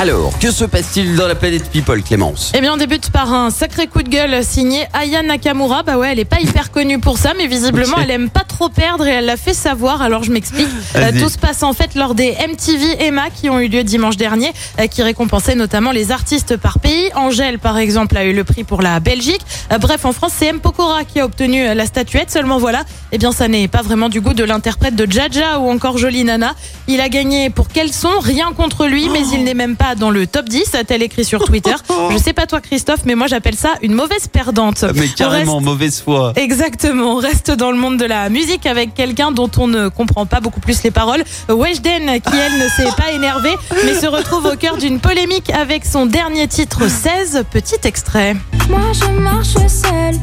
Alors, que se passe-t-il dans la planète People, Clémence? Eh bien, on débute par un sacré coup de gueule signé Aya Nakamura. Bah ouais, elle est pas hyper connue pour ça, mais visiblement, elle aime pas trop perdre et elle l'a fait savoir. Alors, je m'explique. Euh, tout se passe en fait lors des MTV Emma qui ont eu lieu dimanche dernier, euh, qui récompensaient notamment les artistes par pays. Angèle, par exemple, a eu le prix pour la Belgique. Euh, bref, en France, c'est M. Pokora qui a obtenu la statuette. Seulement, voilà, eh bien, ça n'est pas vraiment du goût de l'interprète de Jaja ou encore Jolie Nana. Il a gagné pour quel son Rien contre lui, mais il n'est même pas dans le top 10, a-t-elle écrit sur Twitter. Je sais pas toi, Christophe, mais moi, j'appelle ça une mauvaise perdante. Mais On carrément, reste- mauvaise foi. Exactement, on reste dans le monde de la musique avec quelqu'un dont on ne comprend pas beaucoup plus les paroles. Weshden, qui elle ne s'est pas énervée, mais se retrouve au cœur d'une polémique avec son dernier titre 16. Petit extrait. Moi je marche seule.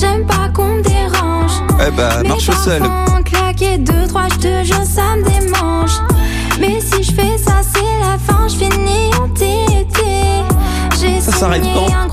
J'aime pas qu'on me dérange. Eh ben, Mais marche parfois, claquer deux, trois, je te jure, ça me démange. Mais si je fais ça, s'arrête signé quand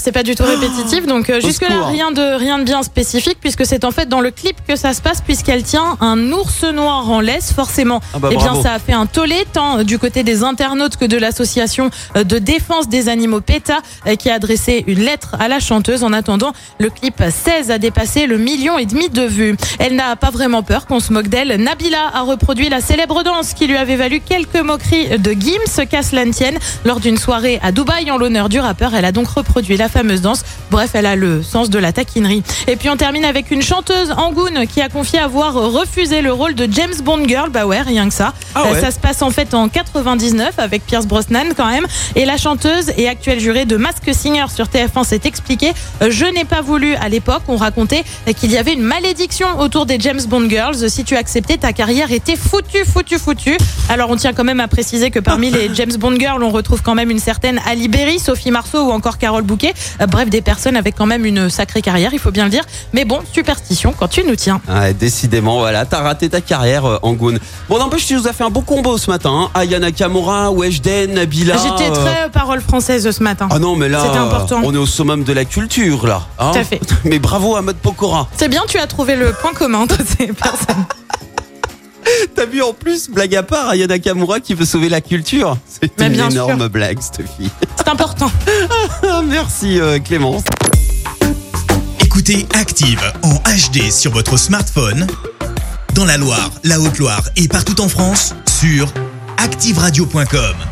c'est pas du tout répétitif, donc euh, jusque-là, secours. rien de, rien de bien spécifique, puisque c'est en fait dans le clip que ça se passe, puisqu'elle tient un ours noir en laisse, forcément. Ah bah, eh bien, ça a fait un tollé, tant euh, du côté des internautes que de l'association euh, de défense des animaux PETA, qui a adressé une lettre à la chanteuse. En attendant, le clip 16 a dépassé le million et demi de vues. Elle n'a pas vraiment peur qu'on se moque d'elle. Nabila a reproduit la célèbre danse qui lui avait valu quelques moqueries de Gims, qu'à cela ne tienne, lors d'une soirée à Dubaï en l'honneur du rappeur. Elle a donc reproduit la fameuse danse. Bref, elle a le sens de la taquinerie. Et puis on termine avec une chanteuse Angoune qui a confié avoir refusé le rôle de James Bond Girl. Bah ouais, rien que ça. Ah ouais. Euh, Ça se passe en fait en 99 avec Pierce Brosnan quand même. Et la chanteuse et actuelle jurée de Mask Singer sur TF1 s'est expliquée. Euh, Je n'ai pas voulu à l'époque. On racontait qu'il y avait une malédiction autour des James Bond Girls. Si tu acceptais, ta carrière était foutue, foutue, foutue. Alors on tient quand même à préciser que parmi les James Bond Girls, on retrouve quand même une certaine Ali Berry, Sophie Marceau ou encore Carole Bouquet. Euh, Bref, des personnes avec quand même une sacrée carrière, il faut bien le dire. Mais bon, superstition quand tu nous tiens. Ouais, décidément, voilà, t'as raté ta carrière, euh, Angoun. Bon, n'empêche, tu nous as fait un beau combo ce matin. Hein. Ayana Kamura, Weshden, Nabila. J'étais euh, très euh, parole française ce matin. Ah non, mais là, important. on est au summum de la culture, là. hein. Tout à fait. Mais bravo à Mode Pokora. C'est bien, tu as trouvé le point commun entre ces personnes. T'as vu en plus, blague à part, Ayana Kamura qui veut sauver la culture. C'est une bien énorme sûr. blague, cette fille. C'est important. Ah, Merci, euh, Clémence. Écoutez Active en HD sur votre smartphone, dans la Loire, la Haute-Loire et partout en France, sur activeradio.com.